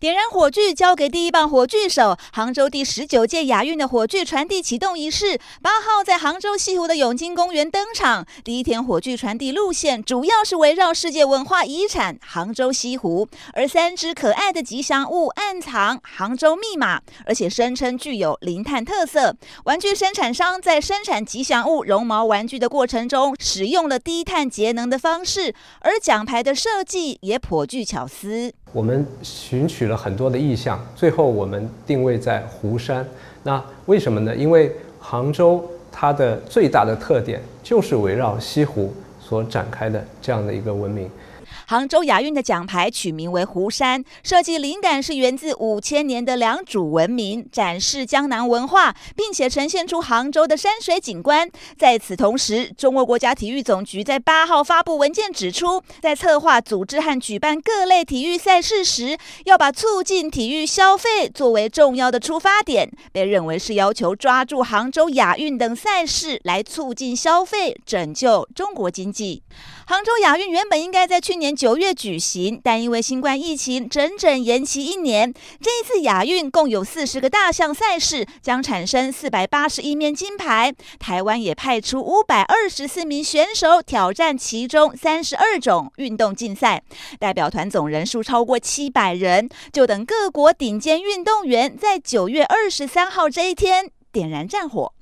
点燃火炬，交给第一棒火炬手。杭州第十九届亚运的火炬传递启动仪式，八号在杭州西湖的永金公园登场。第一天火炬传递路线主要是围绕世界文化遗产杭州西湖，而三只可爱的吉祥物暗藏杭州密码，而且声称具有零碳特色。玩具生产商在生产吉祥物绒毛玩具的过程中，使用了低碳节能的方式，而奖牌的设计也颇具巧思。我们寻取了很多的意向，最后我们定位在湖山。那为什么呢？因为杭州它的最大的特点就是围绕西湖所展开的这样的一个文明。杭州亚运的奖牌取名为“湖山”，设计灵感是源自五千年的良渚文明，展示江南文化，并且呈现出杭州的山水景观。在此同时，中国国家体育总局在八号发布文件指出，在策划、组织和举办各类体育赛事时，要把促进体育消费作为重要的出发点，被认为是要求抓住杭州亚运等赛事来促进消费，拯救中国经济。杭州亚运原本应该在去年。九月举行，但因为新冠疫情整整延期一年。这一次亚运共有四十个大项赛事，将产生四百八十一面金牌。台湾也派出五百二十四名选手挑战其中三十二种运动竞赛，代表团总人数超过七百人。就等各国顶尖运动员在九月二十三号这一天点燃战火。